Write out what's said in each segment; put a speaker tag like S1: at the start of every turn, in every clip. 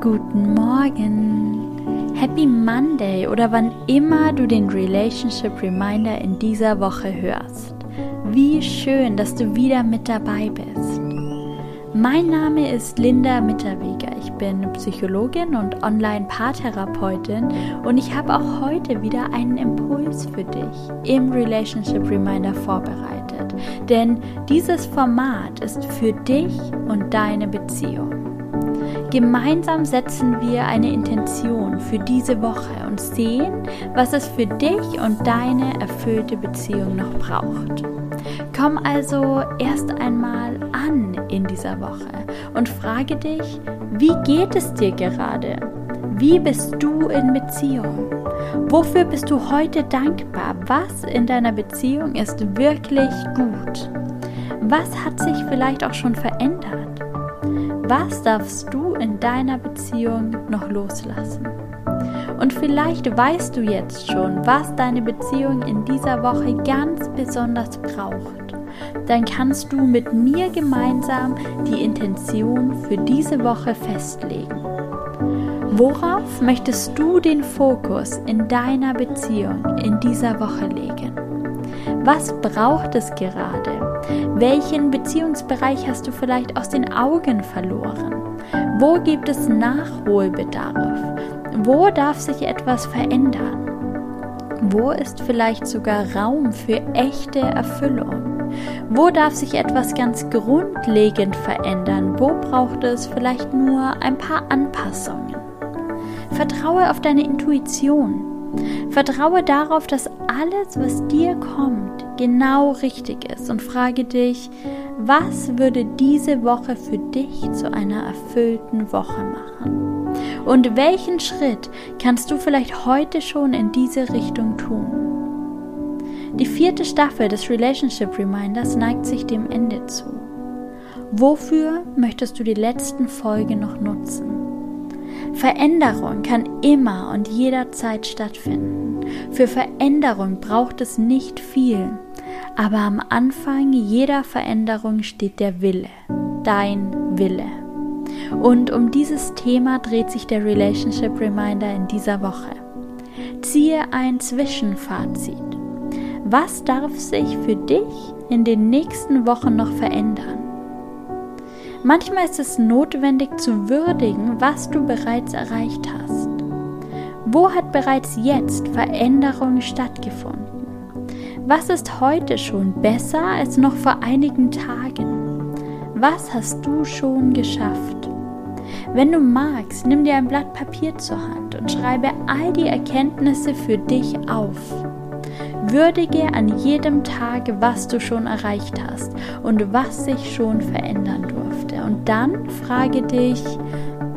S1: Guten Morgen, Happy Monday oder wann immer du den Relationship Reminder in dieser Woche hörst. Wie schön, dass du wieder mit dabei bist. Mein Name ist Linda Mitterweger. Ich bin Psychologin und Online-Paartherapeutin und ich habe auch heute wieder einen Impuls für dich im Relationship Reminder vorbereitet. Denn dieses Format ist für dich und deine Beziehung. Gemeinsam setzen wir eine Intention für diese Woche und sehen, was es für dich und deine erfüllte Beziehung noch braucht. Komm also erst einmal an in dieser Woche und frage dich, wie geht es dir gerade? Wie bist du in Beziehung? Wofür bist du heute dankbar? Was in deiner Beziehung ist wirklich gut? Was hat sich vielleicht auch schon verändert? Was darfst du in deiner Beziehung noch loslassen? Und vielleicht weißt du jetzt schon, was deine Beziehung in dieser Woche ganz besonders braucht. Dann kannst du mit mir gemeinsam die Intention für diese Woche festlegen. Worauf möchtest du den Fokus in deiner Beziehung in dieser Woche legen? Was braucht es gerade? Welchen Beziehungsbereich hast du vielleicht aus den Augen verloren? Wo gibt es Nachholbedarf? Wo darf sich etwas verändern? Wo ist vielleicht sogar Raum für echte Erfüllung? Wo darf sich etwas ganz grundlegend verändern? Wo braucht es vielleicht nur ein paar Anpassungen? Vertraue auf deine Intuition. Vertraue darauf, dass alles, was dir kommt, genau richtig ist und frage dich, was würde diese Woche für dich zu einer erfüllten Woche machen? Und welchen Schritt kannst du vielleicht heute schon in diese Richtung tun? Die vierte Staffel des Relationship Reminders neigt sich dem Ende zu. Wofür möchtest du die letzten Folgen noch nutzen? Veränderung kann immer und jederzeit stattfinden. Für Veränderung braucht es nicht viel, aber am Anfang jeder Veränderung steht der Wille, dein Wille. Und um dieses Thema dreht sich der Relationship Reminder in dieser Woche. Ziehe ein Zwischenfazit. Was darf sich für dich in den nächsten Wochen noch verändern? Manchmal ist es notwendig zu würdigen, was du bereits erreicht hast. Wo hat bereits jetzt Veränderung stattgefunden? Was ist heute schon besser als noch vor einigen Tagen? Was hast du schon geschafft? Wenn du magst, nimm dir ein Blatt Papier zur Hand und schreibe all die Erkenntnisse für dich auf. Würdige an jedem Tag, was du schon erreicht hast und was sich schon verändern durfte. Und dann frage dich,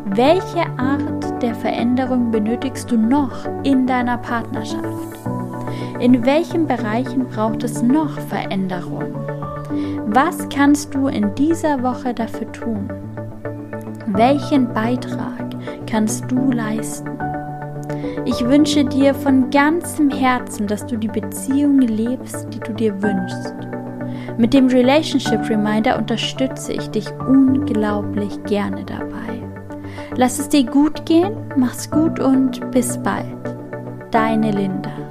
S1: welche Art der Veränderung benötigst du noch in deiner Partnerschaft? In welchen Bereichen braucht es noch Veränderung? Was kannst du in dieser Woche dafür tun? Welchen Beitrag kannst du leisten? Ich wünsche dir von ganzem Herzen, dass du die Beziehung lebst, die du dir wünschst. Mit dem Relationship Reminder unterstütze ich dich unglaublich gerne dabei. Lass es dir gut gehen, mach's gut und bis bald. Deine Linda.